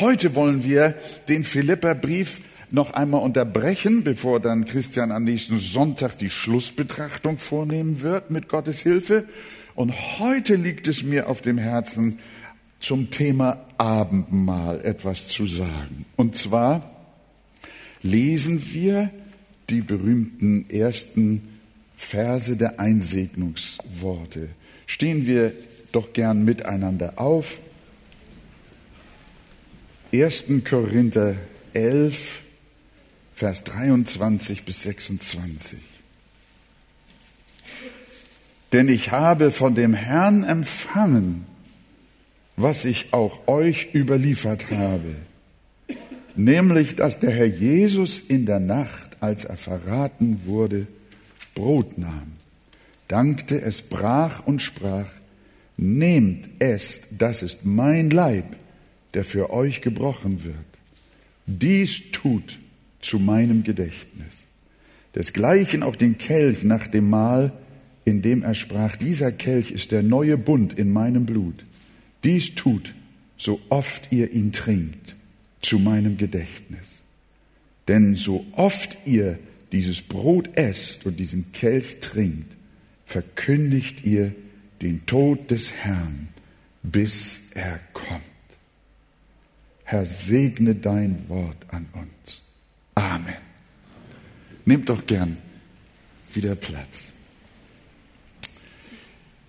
Heute wollen wir den Philipperbrief noch einmal unterbrechen, bevor dann Christian am nächsten Sonntag die Schlussbetrachtung vornehmen wird mit Gottes Hilfe. Und heute liegt es mir auf dem Herzen, zum Thema Abendmahl etwas zu sagen. Und zwar lesen wir die berühmten ersten Verse der Einsegnungsworte. Stehen wir doch gern miteinander auf. 1. Korinther 11, Vers 23 bis 26. Denn ich habe von dem Herrn empfangen, was ich auch euch überliefert habe, nämlich dass der Herr Jesus in der Nacht, als er verraten wurde, Brot nahm, dankte, es brach und sprach, nehmt es, das ist mein Leib, der für euch gebrochen wird. Dies tut zu meinem Gedächtnis. Desgleichen auch den Kelch nach dem Mahl, in dem er sprach, dieser Kelch ist der neue Bund in meinem Blut. Dies tut, so oft ihr ihn trinkt, zu meinem Gedächtnis. Denn so oft ihr dieses Brot esst und diesen Kelch trinkt, verkündigt ihr den Tod des Herrn, bis er kommt. Herr, segne dein Wort an uns. Amen. Nehmt doch gern wieder Platz.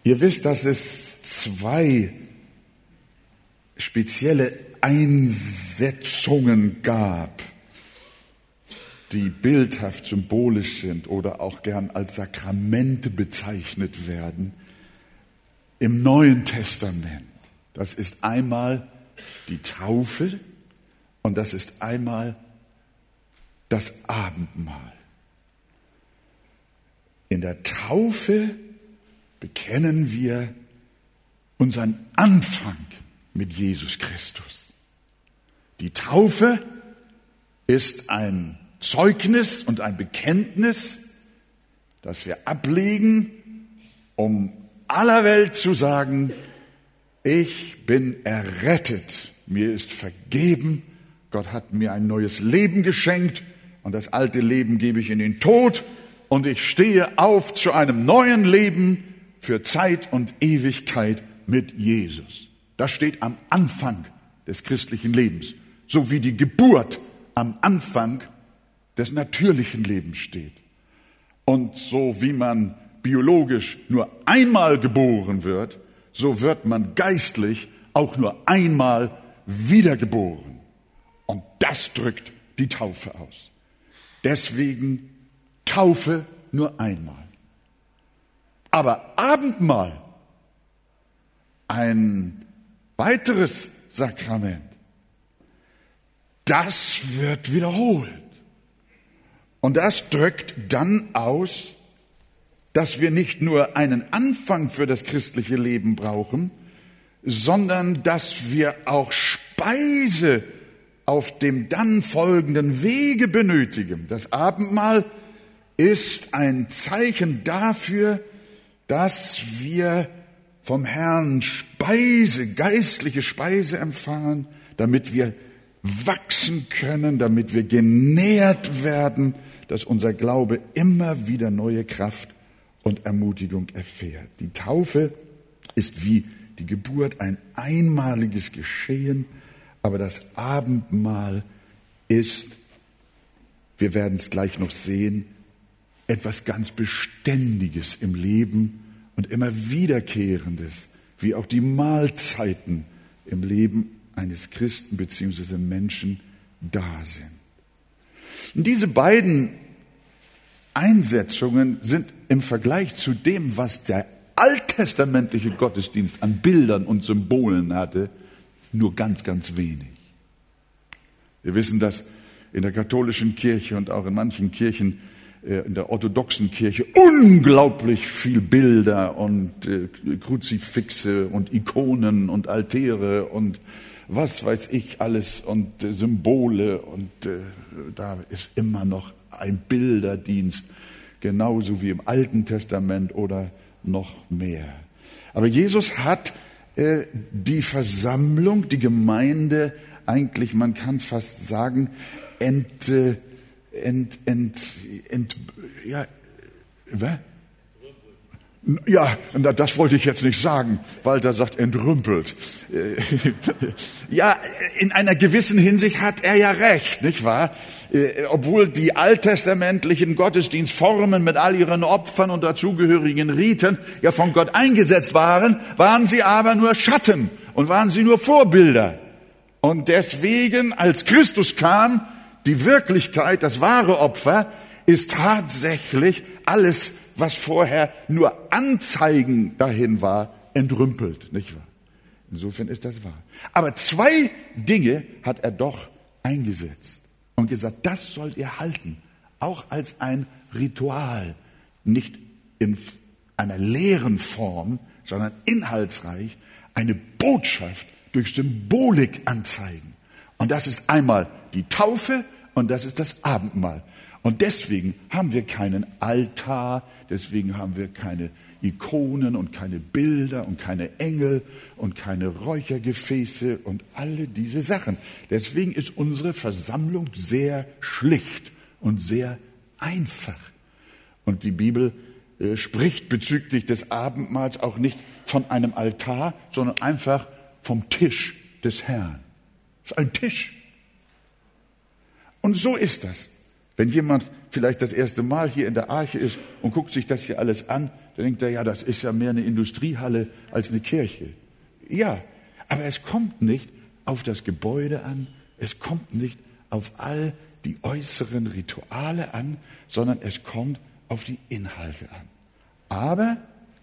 Ihr wisst, dass es zwei spezielle Einsetzungen gab, die bildhaft symbolisch sind oder auch gern als Sakramente bezeichnet werden im Neuen Testament. Das ist einmal die Taufe und das ist einmal das Abendmahl. In der Taufe bekennen wir unseren Anfang mit Jesus Christus. Die Taufe ist ein Zeugnis und ein Bekenntnis, das wir ablegen, um aller Welt zu sagen, ich bin errettet, mir ist vergeben, Gott hat mir ein neues Leben geschenkt. Und das alte Leben gebe ich in den Tod. Und ich stehe auf zu einem neuen Leben für Zeit und Ewigkeit mit Jesus. Das steht am Anfang des christlichen Lebens, so wie die Geburt am Anfang des natürlichen Lebens steht. Und so wie man biologisch nur einmal geboren wird, so wird man geistlich auch nur einmal wiedergeboren. Und das drückt die Taufe aus. Deswegen Taufe nur einmal. Aber Abendmahl, ein weiteres Sakrament, das wird wiederholt. Und das drückt dann aus, dass wir nicht nur einen Anfang für das christliche Leben brauchen, sondern dass wir auch Speise auf dem dann folgenden Wege benötigen. Das Abendmahl ist ein Zeichen dafür, dass wir vom Herrn Speise, geistliche Speise empfangen, damit wir wachsen können, damit wir genährt werden, dass unser Glaube immer wieder neue Kraft und Ermutigung erfährt. Die Taufe ist wie die Geburt ein einmaliges Geschehen, aber das Abendmahl ist, wir werden es gleich noch sehen, etwas ganz Beständiges im Leben und immer Wiederkehrendes, wie auch die Mahlzeiten im Leben eines Christen bzw. Menschen da sind. Und diese beiden Einsetzungen sind im Vergleich zu dem, was der alttestamentliche Gottesdienst an Bildern und Symbolen hatte, nur ganz, ganz wenig. Wir wissen, dass in der katholischen Kirche und auch in manchen Kirchen, äh, in der orthodoxen Kirche, unglaublich viel Bilder und äh, Kruzifixe und Ikonen und Altäre und was weiß ich alles und äh, Symbole und da ist immer noch ein Bilderdienst, genauso wie im Alten Testament oder noch mehr. Aber Jesus hat äh, die Versammlung, die Gemeinde eigentlich, man kann fast sagen, ent, ent, ent, ent ja, was? Ja, das wollte ich jetzt nicht sagen. Walter sagt entrümpelt. Ja, in einer gewissen Hinsicht hat er ja recht, nicht wahr? Äh, obwohl die alttestamentlichen Gottesdienstformen mit all ihren Opfern und dazugehörigen Riten ja von Gott eingesetzt waren, waren sie aber nur Schatten und waren sie nur Vorbilder. Und deswegen, als Christus kam, die Wirklichkeit, das wahre Opfer, ist tatsächlich alles, was vorher nur Anzeigen dahin war, entrümpelt, nicht wahr? Insofern ist das wahr. Aber zwei Dinge hat er doch eingesetzt und gesagt, das sollt ihr halten, auch als ein Ritual, nicht in einer leeren Form, sondern inhaltsreich, eine Botschaft durch Symbolik anzeigen. Und das ist einmal die Taufe und das ist das Abendmahl. Und deswegen haben wir keinen Altar, deswegen haben wir keine Ikonen und keine Bilder und keine Engel und keine Räuchergefäße und alle diese Sachen. Deswegen ist unsere Versammlung sehr schlicht und sehr einfach. Und die Bibel äh, spricht bezüglich des Abendmahls auch nicht von einem Altar, sondern einfach vom Tisch des Herrn. Es ist ein Tisch. Und so ist das. Wenn jemand vielleicht das erste Mal hier in der Arche ist und guckt sich das hier alles an, dann denkt er, ja, das ist ja mehr eine Industriehalle als eine Kirche. Ja, aber es kommt nicht auf das Gebäude an, es kommt nicht auf all die äußeren Rituale an, sondern es kommt auf die Inhalte an. Aber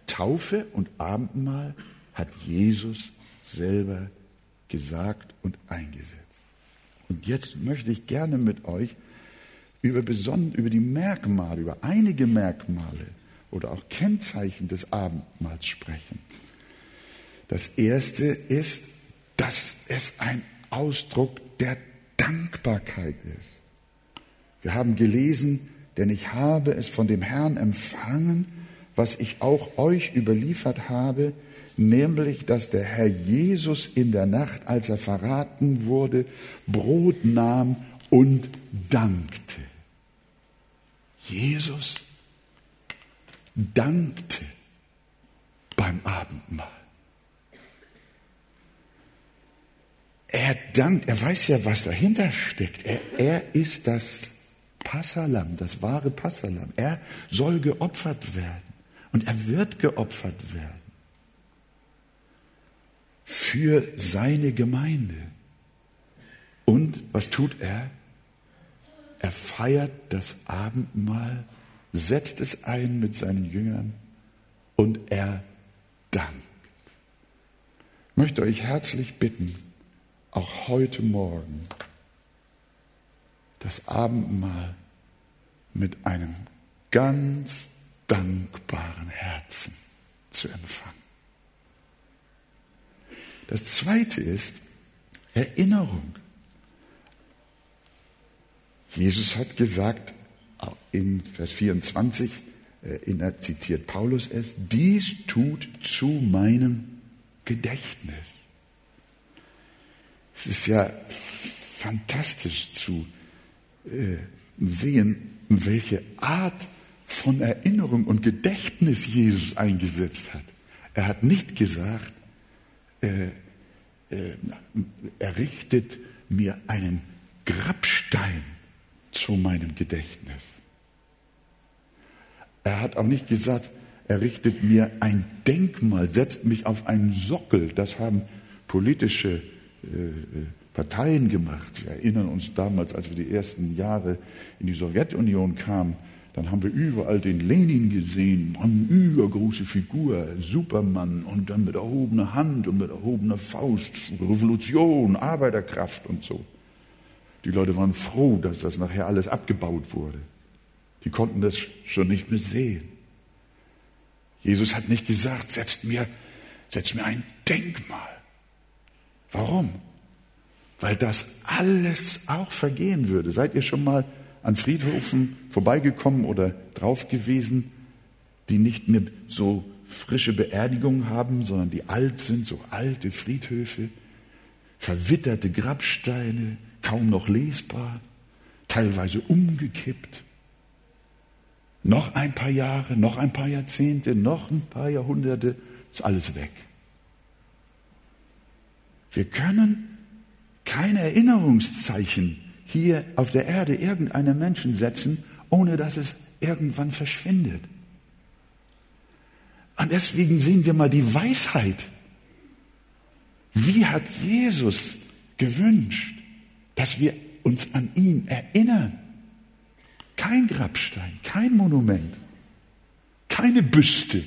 Taufe und Abendmahl hat Jesus selber gesagt und eingesetzt. Und jetzt möchte ich gerne mit euch über, über die Merkmale, über einige Merkmale oder auch Kennzeichen des Abendmahls sprechen. Das erste ist, dass es ein Ausdruck der Dankbarkeit ist. Wir haben gelesen, denn ich habe es von dem Herrn empfangen, was ich auch euch überliefert habe, nämlich dass der Herr Jesus in der Nacht, als er verraten wurde, Brot nahm und dankte. Jesus dankte beim Abendmahl. Er dankt, er weiß ja, was dahinter steckt. Er, er ist das Passalam, das wahre Passalam. Er soll geopfert werden und er wird geopfert werden für seine Gemeinde. Und was tut er? Er feiert das Abendmahl, setzt es ein mit seinen Jüngern und er dankt. Ich möchte euch herzlich bitten, auch heute Morgen das Abendmahl mit einem ganz dankbaren Herzen zu empfangen. Das zweite ist Erinnerung. Jesus hat gesagt in Vers 24, äh, er zitiert Paulus es, dies tut zu meinem Gedächtnis. Es ist ja fantastisch zu äh, sehen, welche Art von Erinnerung und Gedächtnis Jesus eingesetzt hat. Er hat nicht gesagt, äh, äh, errichtet mir einen Grabstein zu meinem Gedächtnis. Er hat auch nicht gesagt, er richtet mir ein Denkmal, setzt mich auf einen Sockel. Das haben politische äh, Parteien gemacht. Wir erinnern uns damals, als wir die ersten Jahre in die Sowjetunion kamen, dann haben wir überall den Lenin gesehen, eine übergroße Figur, Supermann und dann mit erhobener Hand und mit erhobener Faust, Revolution, Arbeiterkraft und so. Die Leute waren froh, dass das nachher alles abgebaut wurde. Die konnten das schon nicht mehr sehen. Jesus hat nicht gesagt, setzt mir, setzt mir ein Denkmal. Warum? Weil das alles auch vergehen würde. Seid ihr schon mal an Friedhofen vorbeigekommen oder drauf gewesen, die nicht mehr so frische Beerdigungen haben, sondern die alt sind, so alte Friedhöfe? verwitterte Grabsteine, kaum noch lesbar, teilweise umgekippt. Noch ein paar Jahre, noch ein paar Jahrzehnte, noch ein paar Jahrhunderte, ist alles weg. Wir können kein Erinnerungszeichen hier auf der Erde irgendeinem Menschen setzen, ohne dass es irgendwann verschwindet. Und deswegen sehen wir mal die Weisheit. Wie hat Jesus gewünscht, dass wir uns an ihn erinnern? Kein Grabstein, kein Monument, keine Büste,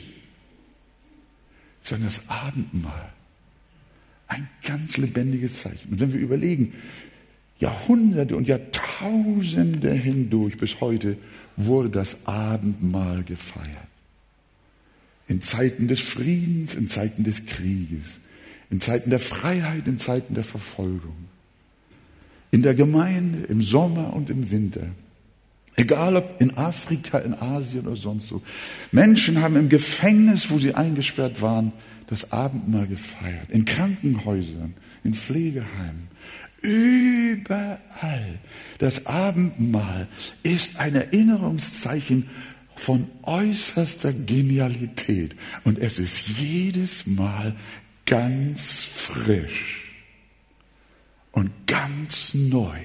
sondern das Abendmahl. Ein ganz lebendiges Zeichen. Und wenn wir überlegen, Jahrhunderte und Jahrtausende hindurch bis heute wurde das Abendmahl gefeiert. In Zeiten des Friedens, in Zeiten des Krieges, in Zeiten der Freiheit, in Zeiten der Verfolgung. In der Gemeinde, im Sommer und im Winter. Egal ob in Afrika, in Asien oder sonst so. Menschen haben im Gefängnis, wo sie eingesperrt waren, das Abendmahl gefeiert. In Krankenhäusern, in Pflegeheimen. Überall. Das Abendmahl ist ein Erinnerungszeichen von äußerster Genialität. Und es ist jedes Mal ganz frisch und ganz neu.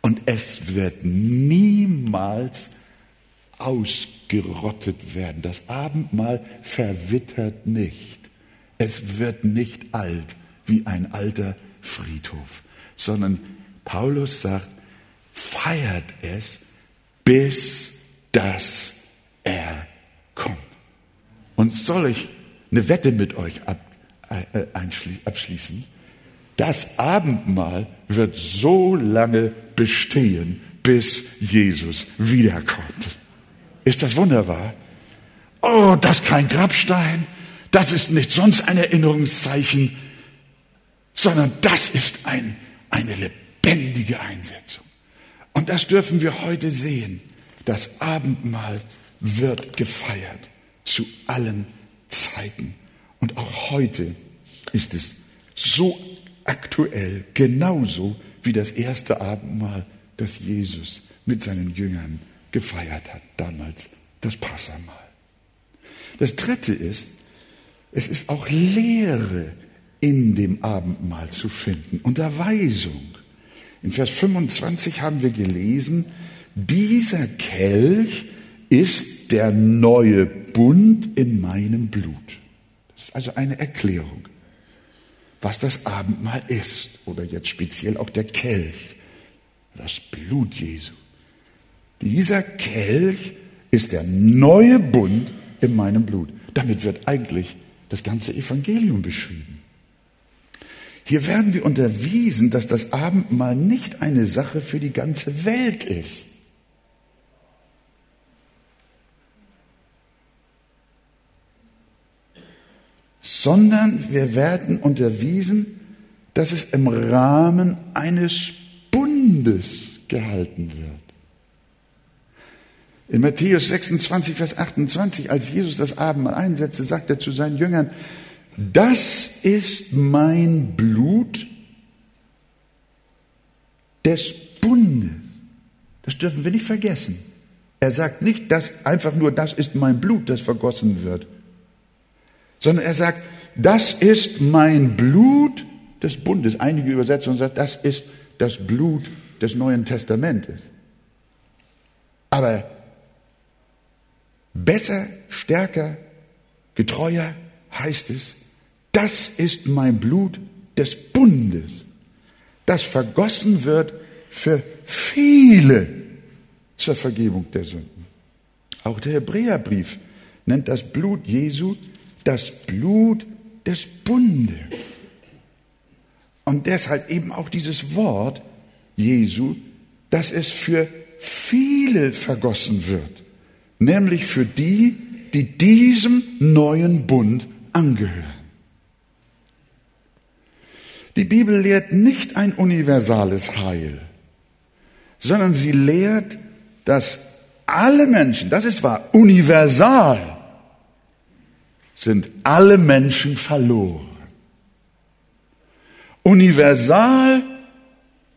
Und es wird niemals ausgerottet werden. Das Abendmahl verwittert nicht. Es wird nicht alt wie ein alter Friedhof, sondern Paulus sagt, feiert es, bis dass er kommt. Und soll ich eine Wette mit euch ab, äh, abschließen? Das Abendmahl wird so lange bestehen, bis Jesus wiederkommt. Ist das wunderbar? Oh, das ist kein Grabstein, das ist nicht sonst ein Erinnerungszeichen, sondern das ist ein, eine lebendige Einsetzung. Und das dürfen wir heute sehen. Das Abendmahl wird gefeiert zu allen Zeiten. Und auch heute ist es so aktuell, genauso wie das erste Abendmahl, das Jesus mit seinen Jüngern gefeiert hat, damals das Passamal. Das dritte ist, es ist auch Lehre in dem Abendmahl zu finden, Unterweisung. In Vers 25 haben wir gelesen, dieser Kelch ist der neue Bund in meinem Blut. Das ist also eine Erklärung was das Abendmahl ist oder jetzt speziell auch der Kelch, das Blut Jesu. Dieser Kelch ist der neue Bund in meinem Blut. Damit wird eigentlich das ganze Evangelium beschrieben. Hier werden wir unterwiesen, dass das Abendmahl nicht eine Sache für die ganze Welt ist. Sondern wir werden unterwiesen, dass es im Rahmen eines Bundes gehalten wird. In Matthäus 26, Vers 28, als Jesus das Abendmahl einsetzte, sagt er zu seinen Jüngern, das ist mein Blut des Bundes. Das dürfen wir nicht vergessen. Er sagt nicht, dass einfach nur das ist mein Blut, das vergossen wird, sondern er sagt, das ist mein Blut des Bundes. Einige Übersetzungen sagen, das ist das Blut des Neuen Testamentes. Aber besser, stärker, getreuer heißt es, das ist mein Blut des Bundes, das vergossen wird für viele zur Vergebung der Sünden. Auch der Hebräerbrief nennt das Blut Jesu das Blut des Bundes. Und deshalb eben auch dieses Wort Jesu, dass es für viele vergossen wird, nämlich für die, die diesem neuen Bund angehören. Die Bibel lehrt nicht ein universales Heil, sondern sie lehrt, dass alle Menschen, das ist wahr, universal, sind alle Menschen verloren. Universal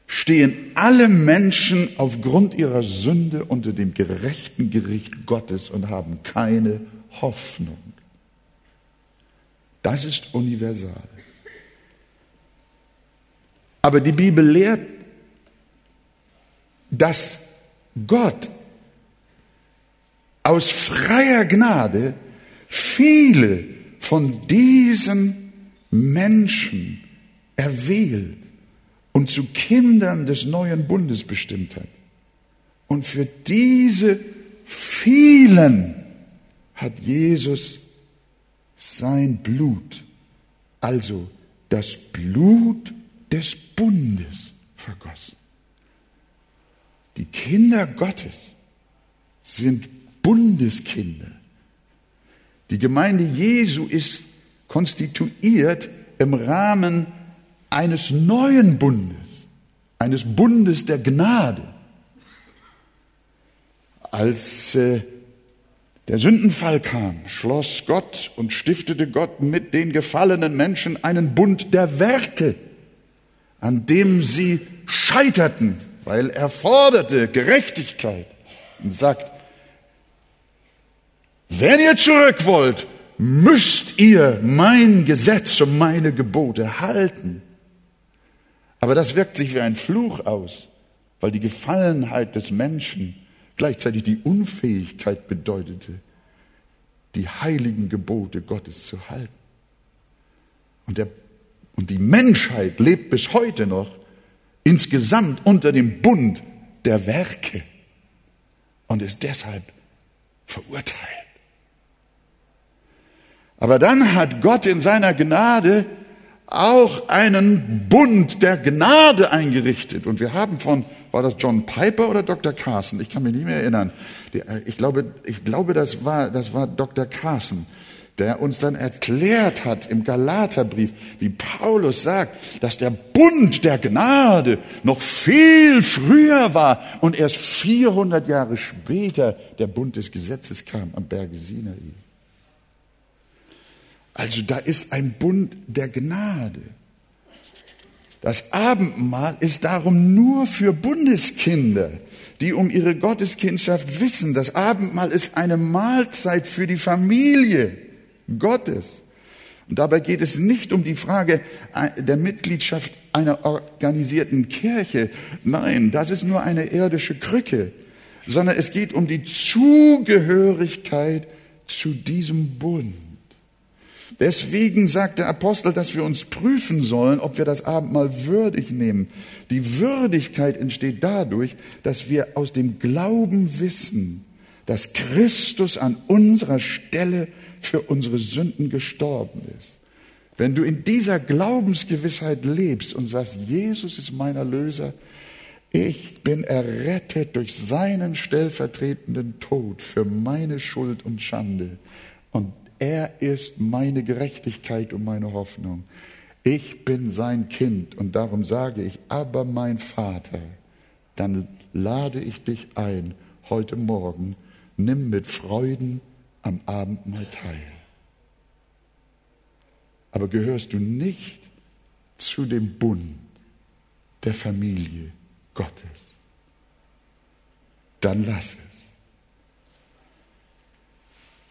stehen alle Menschen aufgrund ihrer Sünde unter dem gerechten Gericht Gottes und haben keine Hoffnung. Das ist universal. Aber die Bibel lehrt, dass Gott aus freier Gnade viele von diesen Menschen erwählt und zu Kindern des neuen Bundes bestimmt hat. Und für diese vielen hat Jesus sein Blut, also das Blut des Bundes vergossen. Die Kinder Gottes sind Bundeskinder. Die Gemeinde Jesu ist konstituiert im Rahmen eines neuen Bundes, eines Bundes der Gnade. Als äh, der Sündenfall kam, schloss Gott und stiftete Gott mit den gefallenen Menschen einen Bund der Werke, an dem sie scheiterten, weil er forderte Gerechtigkeit und sagt, wenn ihr zurück wollt, müsst ihr mein Gesetz und meine Gebote halten. Aber das wirkt sich wie ein Fluch aus, weil die Gefallenheit des Menschen gleichzeitig die Unfähigkeit bedeutete, die heiligen Gebote Gottes zu halten. Und, der, und die Menschheit lebt bis heute noch insgesamt unter dem Bund der Werke und ist deshalb verurteilt. Aber dann hat Gott in seiner Gnade auch einen Bund der Gnade eingerichtet. Und wir haben von, war das John Piper oder Dr. Carson? Ich kann mich nicht mehr erinnern. Äh, ich glaube, ich glaube das, war, das war Dr. Carson, der uns dann erklärt hat im Galaterbrief, wie Paulus sagt, dass der Bund der Gnade noch viel früher war und erst 400 Jahre später der Bund des Gesetzes kam am Berge Sinai. Also da ist ein Bund der Gnade. Das Abendmahl ist darum nur für Bundeskinder, die um ihre Gotteskindschaft wissen. Das Abendmahl ist eine Mahlzeit für die Familie Gottes. Und dabei geht es nicht um die Frage der Mitgliedschaft einer organisierten Kirche. Nein, das ist nur eine irdische Krücke, sondern es geht um die Zugehörigkeit zu diesem Bund. Deswegen sagt der Apostel, dass wir uns prüfen sollen, ob wir das Abendmahl würdig nehmen. Die Würdigkeit entsteht dadurch, dass wir aus dem Glauben wissen, dass Christus an unserer Stelle für unsere Sünden gestorben ist. Wenn du in dieser Glaubensgewissheit lebst und sagst, Jesus ist mein Erlöser, ich bin errettet durch seinen stellvertretenden Tod für meine Schuld und Schande. Und er ist meine Gerechtigkeit und meine Hoffnung. Ich bin sein Kind und darum sage ich, aber mein Vater, dann lade ich dich ein, heute Morgen, nimm mit Freuden am Abendmahl teil. Aber gehörst du nicht zu dem Bund der Familie Gottes, dann lass es.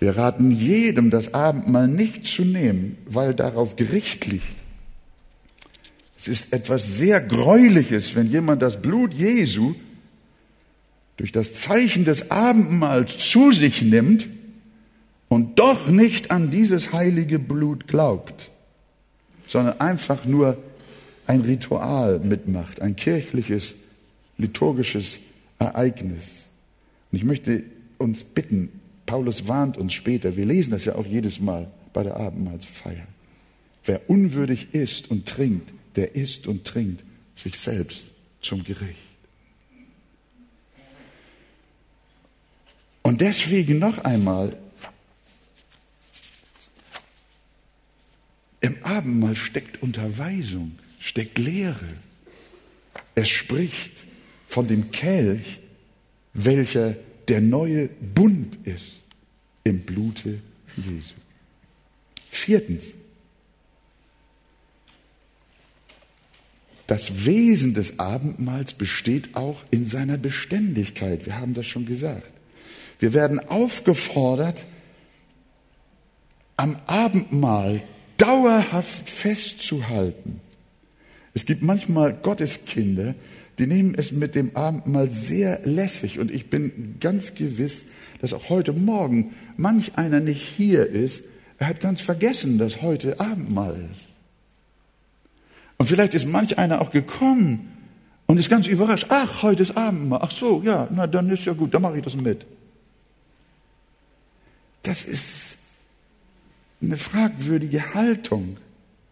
Wir raten jedem, das Abendmahl nicht zu nehmen, weil darauf Gericht liegt. Es ist etwas sehr Gräuliches, wenn jemand das Blut Jesu durch das Zeichen des Abendmahls zu sich nimmt und doch nicht an dieses heilige Blut glaubt, sondern einfach nur ein Ritual mitmacht, ein kirchliches, liturgisches Ereignis. Und ich möchte uns bitten, Paulus warnt uns später, wir lesen das ja auch jedes Mal bei der Abendmahlsfeier. Wer unwürdig isst und trinkt, der isst und trinkt sich selbst zum Gericht. Und deswegen noch einmal, im Abendmahl steckt Unterweisung, steckt Lehre. Es spricht von dem Kelch, welcher der neue Bund ist im Blute Jesu. Viertens. das Wesen des Abendmahls besteht auch in seiner Beständigkeit. Wir haben das schon gesagt. Wir werden aufgefordert, am Abendmahl dauerhaft festzuhalten. Es gibt manchmal Gotteskinder, die nehmen es mit dem Abendmahl sehr lässig. Und ich bin ganz gewiss, dass auch heute Morgen manch einer nicht hier ist. Er hat ganz vergessen, dass heute Abendmahl ist. Und vielleicht ist manch einer auch gekommen und ist ganz überrascht. Ach, heute ist Abendmahl. Ach so, ja, na dann ist ja gut, dann mache ich das mit. Das ist eine fragwürdige Haltung.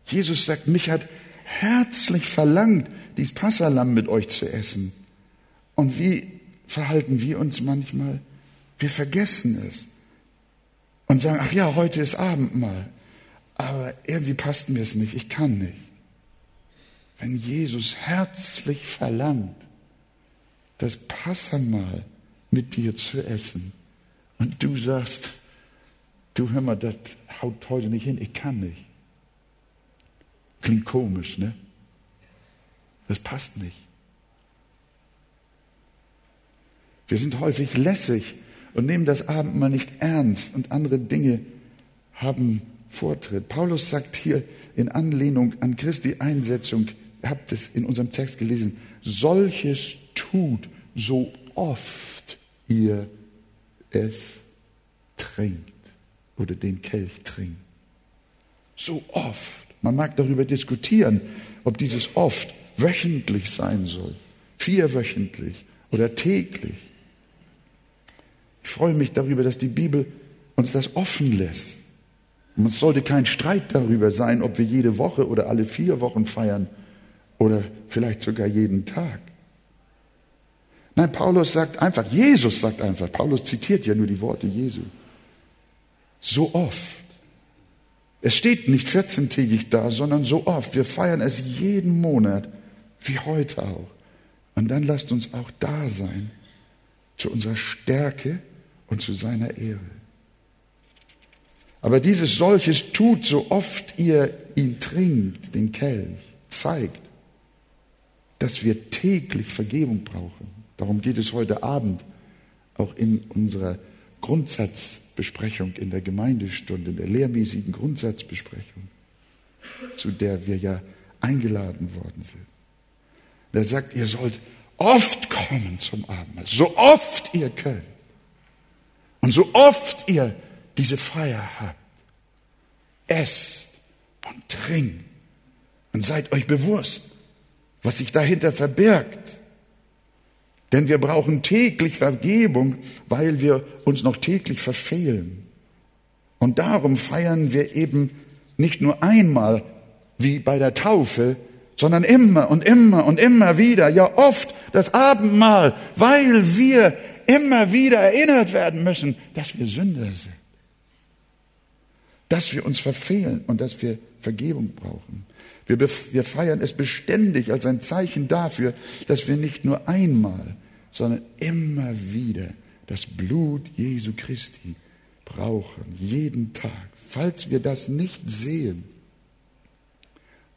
Jesus sagt, mich hat herzlich verlangt, dies Passalam mit euch zu essen. Und wie verhalten wir uns manchmal? Wir vergessen es und sagen, ach ja, heute ist Abendmahl. Aber irgendwie passt mir es nicht, ich kann nicht. Wenn Jesus herzlich verlangt, das Passamal mit dir zu essen und du sagst, du hör mal, das haut heute nicht hin, ich kann nicht. Klingt komisch, ne? Das passt nicht. Wir sind häufig lässig und nehmen das Abendmahl nicht ernst und andere Dinge haben Vortritt. Paulus sagt hier in Anlehnung an Christi Einsetzung, ihr habt es in unserem Text gelesen, solches tut, so oft ihr es trinkt oder den Kelch trinkt. So oft. Man mag darüber diskutieren, ob dieses oft wöchentlich sein soll, vierwöchentlich oder täglich. Ich freue mich darüber, dass die Bibel uns das offen lässt. Und es sollte kein Streit darüber sein, ob wir jede Woche oder alle vier Wochen feiern oder vielleicht sogar jeden Tag. Nein, Paulus sagt einfach, Jesus sagt einfach, Paulus zitiert ja nur die Worte Jesu. So oft. Es steht nicht 14-tägig da, sondern so oft. Wir feiern es jeden Monat, wie heute auch. Und dann lasst uns auch da sein, zu unserer Stärke und zu seiner Ehre. Aber dieses solches tut, so oft ihr ihn trinkt, den Kelch, zeigt, dass wir täglich Vergebung brauchen. Darum geht es heute Abend auch in unserer Grundsatzbesprechung in der Gemeindestunde, in der lehrmäßigen Grundsatzbesprechung, zu der wir ja eingeladen worden sind. Er sagt, ihr sollt oft kommen zum Abendmahl, so oft ihr könnt. Und so oft ihr diese Feier habt, esst und trinkt und seid euch bewusst, was sich dahinter verbirgt. Denn wir brauchen täglich Vergebung, weil wir uns noch täglich verfehlen. Und darum feiern wir eben nicht nur einmal wie bei der Taufe, sondern immer und immer und immer wieder, ja oft das Abendmahl, weil wir immer wieder erinnert werden müssen, dass wir Sünder sind, dass wir uns verfehlen und dass wir Vergebung brauchen. Wir, wir feiern es beständig als ein Zeichen dafür, dass wir nicht nur einmal, sondern immer wieder das Blut Jesu Christi brauchen, jeden Tag. Falls wir das nicht sehen,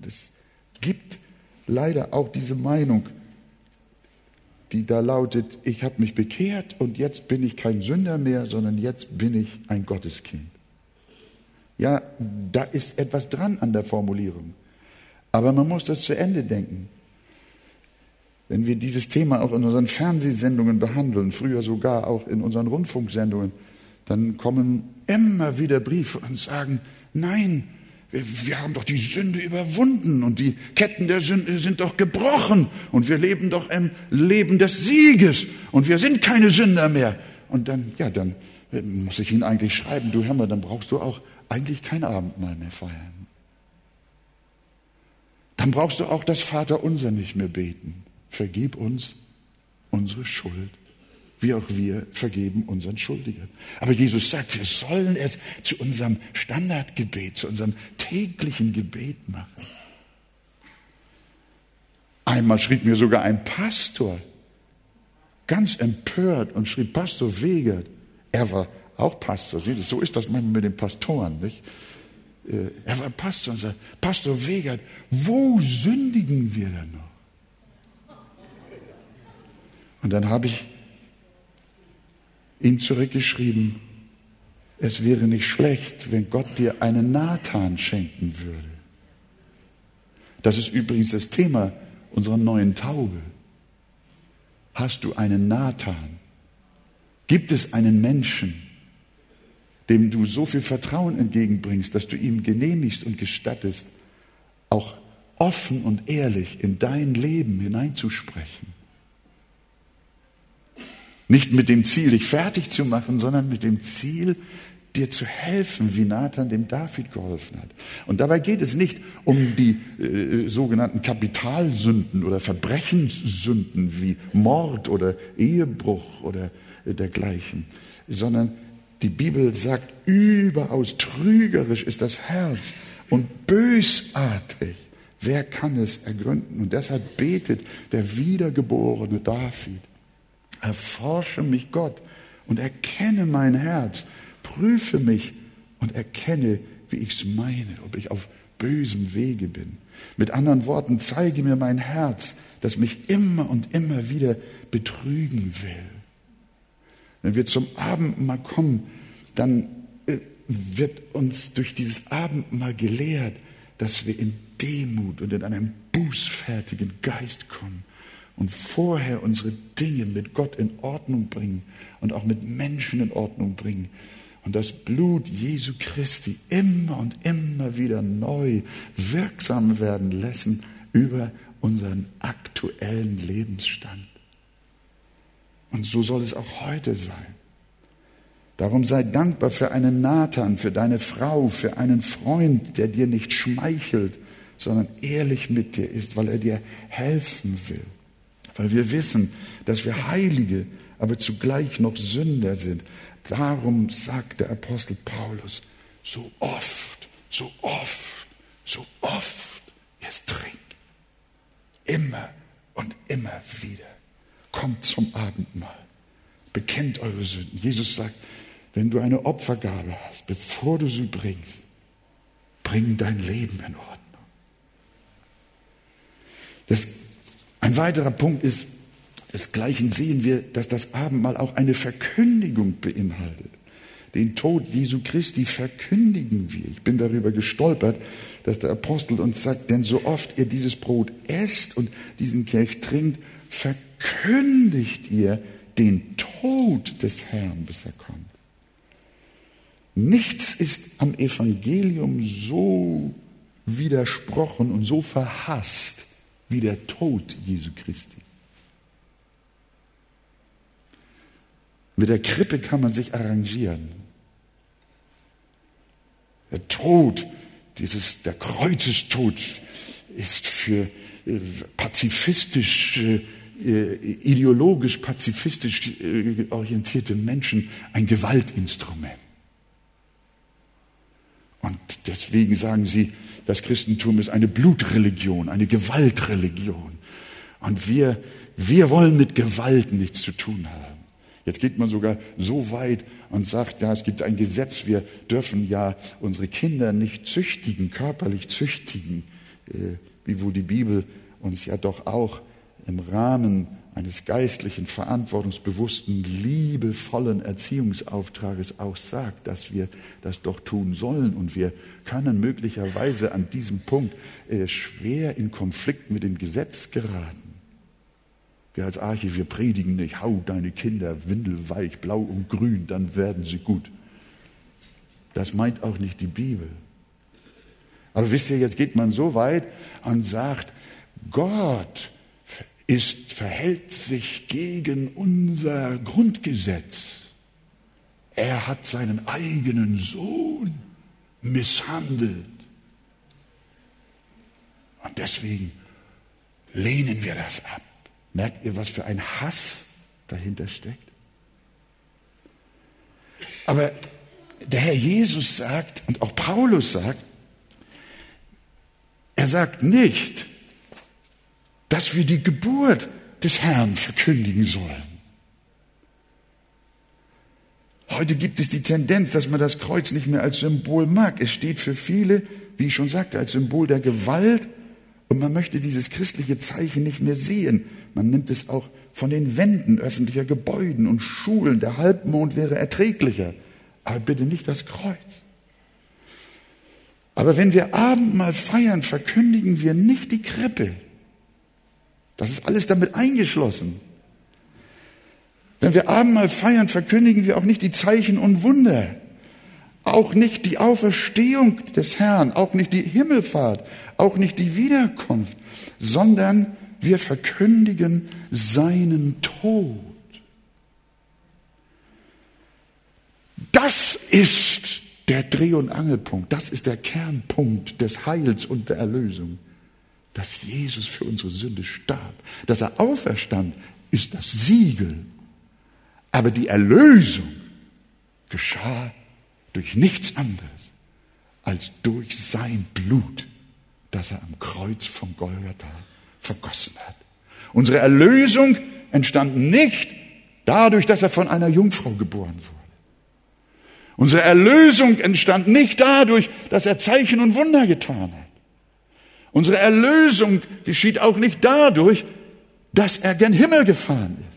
es gibt leider auch diese Meinung, die da lautet, ich habe mich bekehrt und jetzt bin ich kein Sünder mehr, sondern jetzt bin ich ein Gotteskind. Ja, da ist etwas dran an der Formulierung. Aber man muss das zu Ende denken. Wenn wir dieses Thema auch in unseren Fernsehsendungen behandeln, früher sogar auch in unseren Rundfunksendungen, dann kommen immer wieder Briefe und sagen, nein, wir haben doch die Sünde überwunden und die Ketten der Sünde sind doch gebrochen und wir leben doch im Leben des Sieges und wir sind keine Sünder mehr. Und dann, ja, dann muss ich Ihnen eigentlich schreiben, du mal, dann brauchst du auch eigentlich kein Abendmahl mehr feiern. Dann brauchst du auch das Vaterunser nicht mehr beten. Vergib uns unsere Schuld wie auch wir vergeben unseren Schuldigern. Aber Jesus sagt, wir sollen es zu unserem Standardgebet, zu unserem täglichen Gebet machen. Einmal schrieb mir sogar ein Pastor, ganz empört, und schrieb, Pastor Wegert, er war auch Pastor, so ist das manchmal mit den Pastoren, nicht? Äh, er war Pastor und sagt, Pastor Wegert, wo sündigen wir denn noch? Und dann habe ich ihm zurückgeschrieben, es wäre nicht schlecht, wenn Gott dir einen Nathan schenken würde. Das ist übrigens das Thema unserer neuen Taube. Hast du einen Nathan? Gibt es einen Menschen, dem du so viel Vertrauen entgegenbringst, dass du ihm genehmigst und gestattest, auch offen und ehrlich in dein Leben hineinzusprechen? Nicht mit dem Ziel, dich fertig zu machen, sondern mit dem Ziel, dir zu helfen, wie Nathan dem David geholfen hat. Und dabei geht es nicht um die äh, sogenannten Kapitalsünden oder Verbrechenssünden wie Mord oder Ehebruch oder äh, dergleichen, sondern die Bibel sagt, überaus trügerisch ist das Herz und bösartig. Wer kann es ergründen? Und deshalb betet der wiedergeborene David. Erforsche mich Gott und erkenne mein Herz prüfe mich und erkenne, wie ich es meine, ob ich auf bösem Wege bin. Mit anderen Worten, zeige mir mein Herz, das mich immer und immer wieder betrügen will. Wenn wir zum Abendmahl kommen, dann äh, wird uns durch dieses Abendmahl gelehrt, dass wir in Demut und in einem bußfertigen Geist kommen und vorher unsere Dinge mit Gott in Ordnung bringen und auch mit Menschen in Ordnung bringen und das Blut Jesu Christi immer und immer wieder neu wirksam werden lassen über unseren aktuellen Lebensstand. Und so soll es auch heute sein. Darum sei dankbar für einen Nathan, für deine Frau, für einen Freund, der dir nicht schmeichelt, sondern ehrlich mit dir ist, weil er dir helfen will. Weil wir wissen, dass wir Heilige, aber zugleich noch Sünder sind. Darum sagt der Apostel Paulus, so oft, so oft, so oft es trinkt, immer und immer wieder, kommt zum Abendmahl, bekennt eure Sünden. Jesus sagt, wenn du eine Opfergabe hast, bevor du sie bringst, bring dein Leben in Ordnung. Das, ein weiterer Punkt ist, Desgleichen sehen wir, dass das Abendmahl auch eine Verkündigung beinhaltet. Den Tod Jesu Christi verkündigen wir. Ich bin darüber gestolpert, dass der Apostel uns sagt, denn so oft ihr dieses Brot esst und diesen Kelch trinkt, verkündigt ihr den Tod des Herrn, bis er kommt. Nichts ist am Evangelium so widersprochen und so verhasst wie der Tod Jesu Christi. Mit der Krippe kann man sich arrangieren. Der Tod, dieses, der Kreuzestod ist für äh, pazifistisch, äh, ideologisch pazifistisch äh, orientierte Menschen ein Gewaltinstrument. Und deswegen sagen sie, das Christentum ist eine Blutreligion, eine Gewaltreligion. Und wir, wir wollen mit Gewalt nichts zu tun haben. Jetzt geht man sogar so weit und sagt, ja, es gibt ein Gesetz, wir dürfen ja unsere Kinder nicht züchtigen, körperlich züchtigen, äh, wiewohl die Bibel uns ja doch auch im Rahmen eines geistlichen, verantwortungsbewussten, liebevollen Erziehungsauftrages auch sagt, dass wir das doch tun sollen. Und wir können möglicherweise an diesem Punkt äh, schwer in Konflikt mit dem Gesetz geraten. Wir als Arche, wir predigen nicht, hau deine Kinder windelweich, blau und grün, dann werden sie gut. Das meint auch nicht die Bibel. Aber wisst ihr, jetzt geht man so weit und sagt, Gott ist, verhält sich gegen unser Grundgesetz. Er hat seinen eigenen Sohn misshandelt. Und deswegen lehnen wir das ab. Merkt ihr, was für ein Hass dahinter steckt? Aber der Herr Jesus sagt und auch Paulus sagt, er sagt nicht, dass wir die Geburt des Herrn verkündigen sollen. Heute gibt es die Tendenz, dass man das Kreuz nicht mehr als Symbol mag. Es steht für viele, wie ich schon sagte, als Symbol der Gewalt und man möchte dieses christliche Zeichen nicht mehr sehen. Man nimmt es auch von den Wänden öffentlicher Gebäuden und Schulen. Der Halbmond wäre erträglicher, aber bitte nicht das Kreuz. Aber wenn wir Abendmahl feiern, verkündigen wir nicht die Krippe. Das ist alles damit eingeschlossen. Wenn wir Abendmahl feiern, verkündigen wir auch nicht die Zeichen und Wunder, auch nicht die Auferstehung des Herrn, auch nicht die Himmelfahrt, auch nicht die Wiederkunft, sondern wir verkündigen seinen Tod. Das ist der Dreh- und Angelpunkt, das ist der Kernpunkt des Heils und der Erlösung, dass Jesus für unsere Sünde starb, dass er auferstand, ist das Siegel aber die Erlösung geschah durch nichts anderes als durch sein Blut, das er am Kreuz von Golgatha vergossen hat. Unsere Erlösung entstand nicht dadurch, dass er von einer Jungfrau geboren wurde. Unsere Erlösung entstand nicht dadurch, dass er Zeichen und Wunder getan hat. Unsere Erlösung geschieht auch nicht dadurch, dass er gen Himmel gefahren ist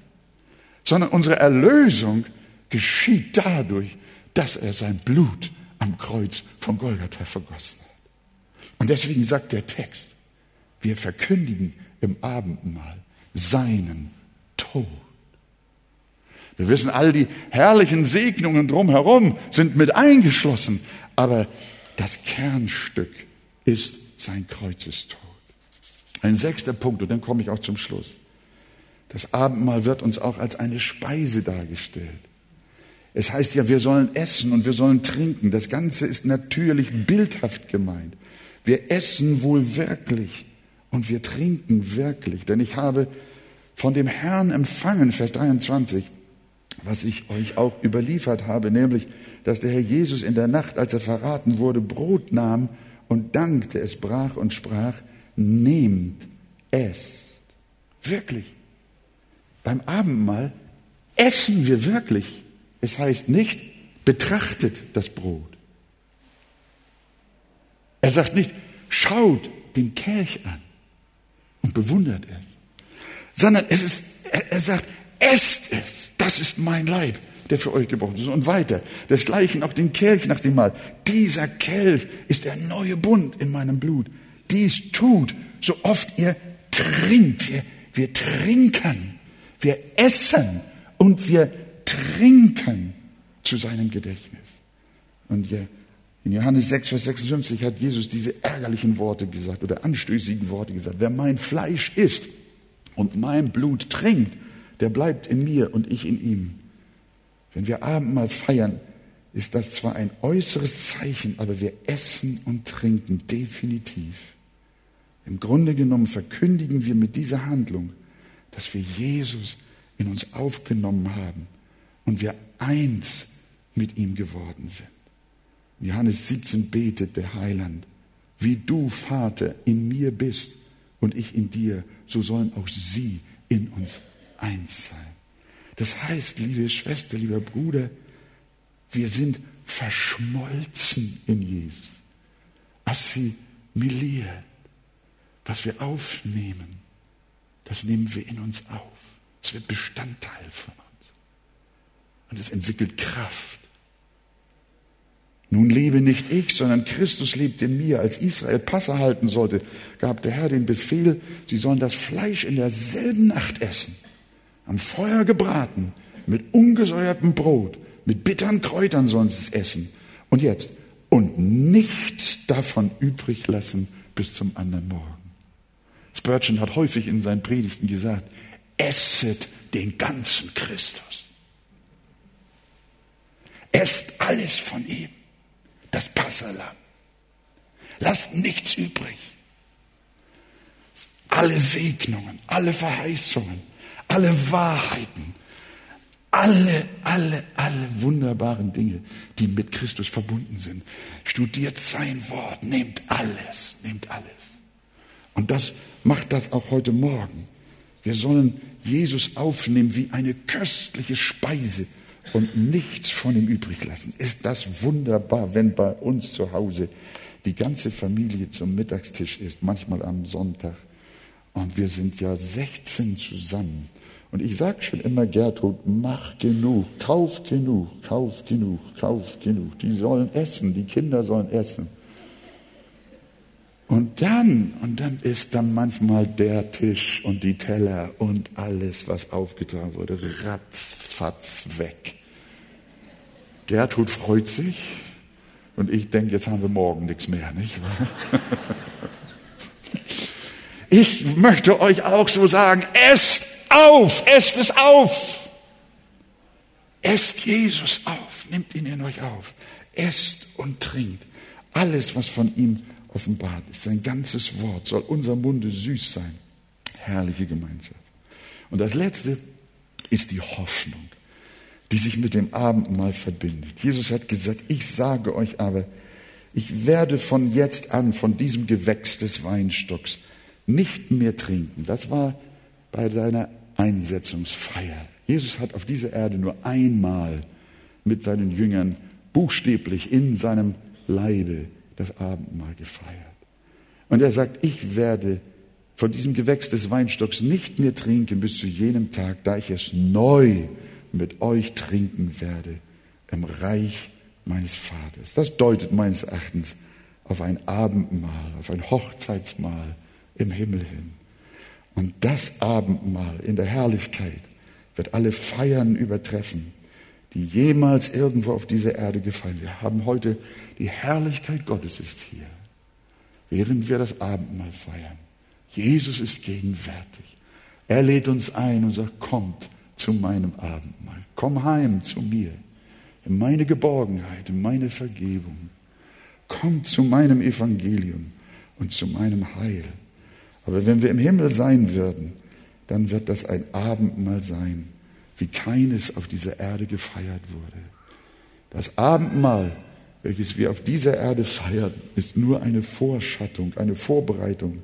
sondern unsere Erlösung geschieht dadurch, dass er sein Blut am Kreuz von Golgatha vergossen hat. Und deswegen sagt der Text, wir verkündigen im Abendmahl seinen Tod. Wir wissen, all die herrlichen Segnungen drumherum sind mit eingeschlossen, aber das Kernstück ist sein Kreuzestod. Ein sechster Punkt, und dann komme ich auch zum Schluss. Das Abendmahl wird uns auch als eine Speise dargestellt. Es heißt ja, wir sollen essen und wir sollen trinken. Das Ganze ist natürlich bildhaft gemeint. Wir essen wohl wirklich und wir trinken wirklich. Denn ich habe von dem Herrn empfangen, Vers 23, was ich euch auch überliefert habe, nämlich, dass der Herr Jesus in der Nacht, als er verraten wurde, Brot nahm und dankte, es brach und sprach, nehmt, es. Wirklich. Beim Abendmahl essen wir wirklich. Es heißt nicht, betrachtet das Brot. Er sagt nicht, schaut den Kelch an und bewundert es, sondern es ist, er, sagt, esst es, das ist mein Leib, der für euch gebrochen ist. Und weiter, desgleichen auch den Kelch nach dem Mahl. Dieser Kelch ist der neue Bund in meinem Blut. Dies tut, so oft ihr trinkt. Wir, wir trinken wir essen und wir trinken zu seinem Gedächtnis. Und in Johannes 6, Vers 56 hat Jesus diese ärgerlichen Worte gesagt oder anstößigen Worte gesagt. Wer mein Fleisch isst und mein Blut trinkt, der bleibt in mir und ich in ihm. Wenn wir Abendmahl feiern, ist das zwar ein äußeres Zeichen, aber wir essen und trinken definitiv. Im Grunde genommen verkündigen wir mit dieser Handlung, dass wir Jesus in uns aufgenommen haben und wir eins mit ihm geworden sind. Johannes 17 betet der Heiland, wie du, Vater, in mir bist und ich in dir, so sollen auch sie in uns eins sein. Das heißt, liebe Schwester, lieber Bruder, wir sind verschmolzen in Jesus. Assimiliert. Was wir aufnehmen, das nehmen wir in uns auf. Es wird Bestandteil von uns. Und es entwickelt Kraft. Nun lebe nicht ich, sondern Christus lebt in mir. Als Israel Passe halten sollte, gab der Herr den Befehl, sie sollen das Fleisch in derselben Nacht essen, am Feuer gebraten, mit ungesäuertem Brot, mit bitteren Kräutern es essen. Und jetzt, und nichts davon übrig lassen bis zum anderen Morgen. Spurgeon hat häufig in seinen Predigten gesagt, esset den ganzen Christus. Esst alles von ihm, das Passalam. Lasst nichts übrig. Alle Segnungen, alle Verheißungen, alle Wahrheiten, alle, alle, alle wunderbaren Dinge, die mit Christus verbunden sind. Studiert sein Wort, nehmt alles, nehmt alles. Und das macht das auch heute Morgen. Wir sollen Jesus aufnehmen wie eine köstliche Speise und nichts von ihm übrig lassen. Ist das wunderbar, wenn bei uns zu Hause die ganze Familie zum Mittagstisch ist, manchmal am Sonntag. Und wir sind ja 16 zusammen. Und ich sage schon immer, Gertrud, mach genug, kauf genug, kauf genug, kauf genug. Die sollen essen, die Kinder sollen essen. Und dann, und dann ist dann manchmal der Tisch und die Teller und alles, was aufgetragen wurde, ratzfatz weg. Gertrud freut sich und ich denke, jetzt haben wir morgen nichts mehr, nicht wahr? Ich möchte euch auch so sagen, esst auf, esst es auf. Esst Jesus auf, nimmt ihn in euch auf. Esst und trinkt alles, was von ihm offenbart ist. Sein ganzes Wort soll unser Munde süß sein. Herrliche Gemeinschaft. Und das Letzte ist die Hoffnung, die sich mit dem Abendmahl verbindet. Jesus hat gesagt, ich sage euch aber, ich werde von jetzt an von diesem Gewächs des Weinstocks nicht mehr trinken. Das war bei seiner Einsetzungsfeier. Jesus hat auf dieser Erde nur einmal mit seinen Jüngern buchstäblich in seinem Leibe das Abendmahl gefeiert. Und er sagt, ich werde von diesem Gewächs des Weinstocks nicht mehr trinken bis zu jenem Tag, da ich es neu mit euch trinken werde im Reich meines Vaters. Das deutet meines Erachtens auf ein Abendmahl, auf ein Hochzeitsmahl im Himmel hin. Und das Abendmahl in der Herrlichkeit wird alle Feiern übertreffen, die jemals irgendwo auf dieser Erde gefallen. Wir haben heute die Herrlichkeit Gottes ist hier, während wir das Abendmahl feiern. Jesus ist gegenwärtig. Er lädt uns ein und sagt, kommt zu meinem Abendmahl. Komm heim zu mir, in meine Geborgenheit, in meine Vergebung. Komm zu meinem Evangelium und zu meinem Heil. Aber wenn wir im Himmel sein würden, dann wird das ein Abendmahl sein, wie keines auf dieser Erde gefeiert wurde. Das Abendmahl, welches wir auf dieser Erde feiern, ist nur eine Vorschattung, eine Vorbereitung.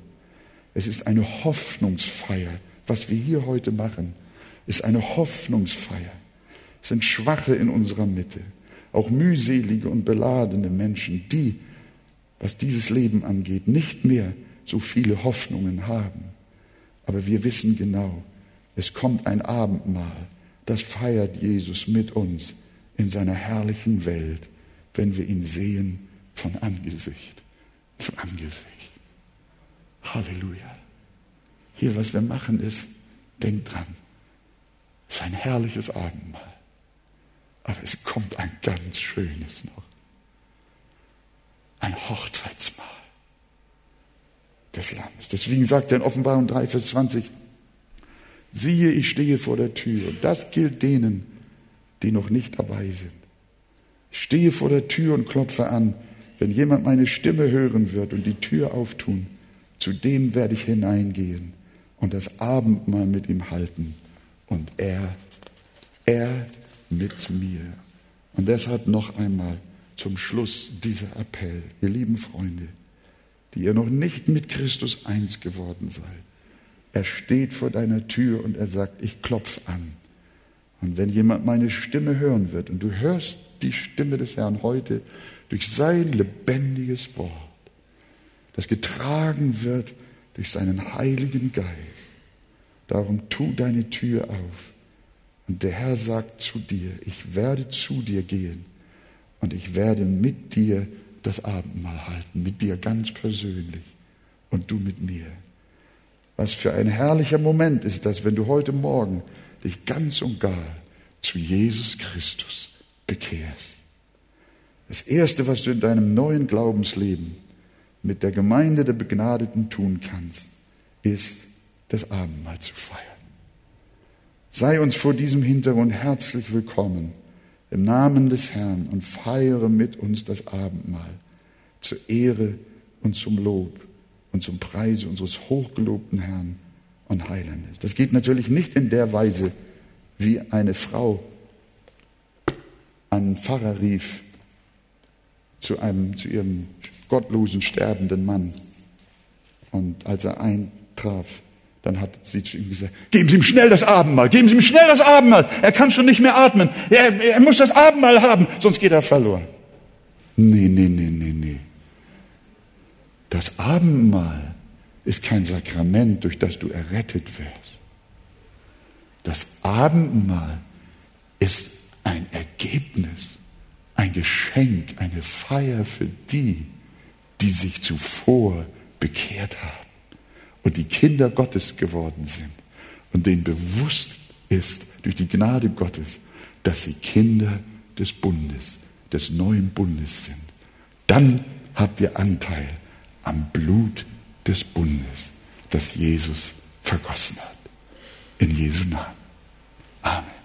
Es ist eine Hoffnungsfeier. Was wir hier heute machen, ist eine Hoffnungsfeier. Es sind Schwache in unserer Mitte, auch mühselige und beladene Menschen, die, was dieses Leben angeht, nicht mehr so viele Hoffnungen haben. Aber wir wissen genau, es kommt ein Abendmahl, das feiert Jesus mit uns in seiner herrlichen Welt, wenn wir ihn sehen von Angesicht zu Angesicht. Halleluja. Hier, was wir machen, ist, denk dran, es ist ein herrliches Abendmahl. Aber es kommt ein ganz schönes noch. Ein Hochzeitsmahl des Lammes. Deswegen sagt er in Offenbarung 3, Vers 20, siehe, ich stehe vor der Tür. Und das gilt denen, die noch nicht dabei sind. Ich stehe vor der Tür und klopfe an. Wenn jemand meine Stimme hören wird und die Tür auftun, zu dem werde ich hineingehen und das Abendmahl mit ihm halten. Und er, er mit mir. Und deshalb noch einmal zum Schluss dieser Appell, ihr lieben Freunde die ihr noch nicht mit Christus eins geworden seid. Er steht vor deiner Tür und er sagt, ich klopfe an. Und wenn jemand meine Stimme hören wird, und du hörst die Stimme des Herrn heute durch sein lebendiges Wort, das getragen wird durch seinen Heiligen Geist, darum tu deine Tür auf. Und der Herr sagt zu dir, ich werde zu dir gehen und ich werde mit dir das Abendmahl halten, mit dir ganz persönlich und du mit mir. Was für ein herrlicher Moment ist das, wenn du heute Morgen dich ganz und gar zu Jesus Christus bekehrst. Das Erste, was du in deinem neuen Glaubensleben mit der Gemeinde der Begnadeten tun kannst, ist, das Abendmahl zu feiern. Sei uns vor diesem Hintergrund herzlich willkommen im Namen des Herrn und feiere mit uns das Abendmahl zur Ehre und zum Lob und zum Preise unseres hochgelobten Herrn und Heilandes. Das geht natürlich nicht in der Weise, wie eine Frau einen Pfarrer rief zu, einem, zu ihrem gottlosen, sterbenden Mann. Und als er eintraf, Dann hat sie ihm gesagt, geben Sie ihm schnell das Abendmahl, geben Sie ihm schnell das Abendmahl. Er kann schon nicht mehr atmen. Er, er muss das Abendmahl haben, sonst geht er verloren. Nee, nee, nee, nee, nee. Das Abendmahl ist kein Sakrament, durch das du errettet wirst. Das Abendmahl ist ein Ergebnis, ein Geschenk, eine Feier für die, die sich zuvor bekehrt haben und die Kinder Gottes geworden sind und denen bewusst ist durch die Gnade Gottes, dass sie Kinder des Bundes, des neuen Bundes sind. Dann habt ihr Anteil am Blut des Bundes, das Jesus vergossen hat. In Jesu Namen. Amen.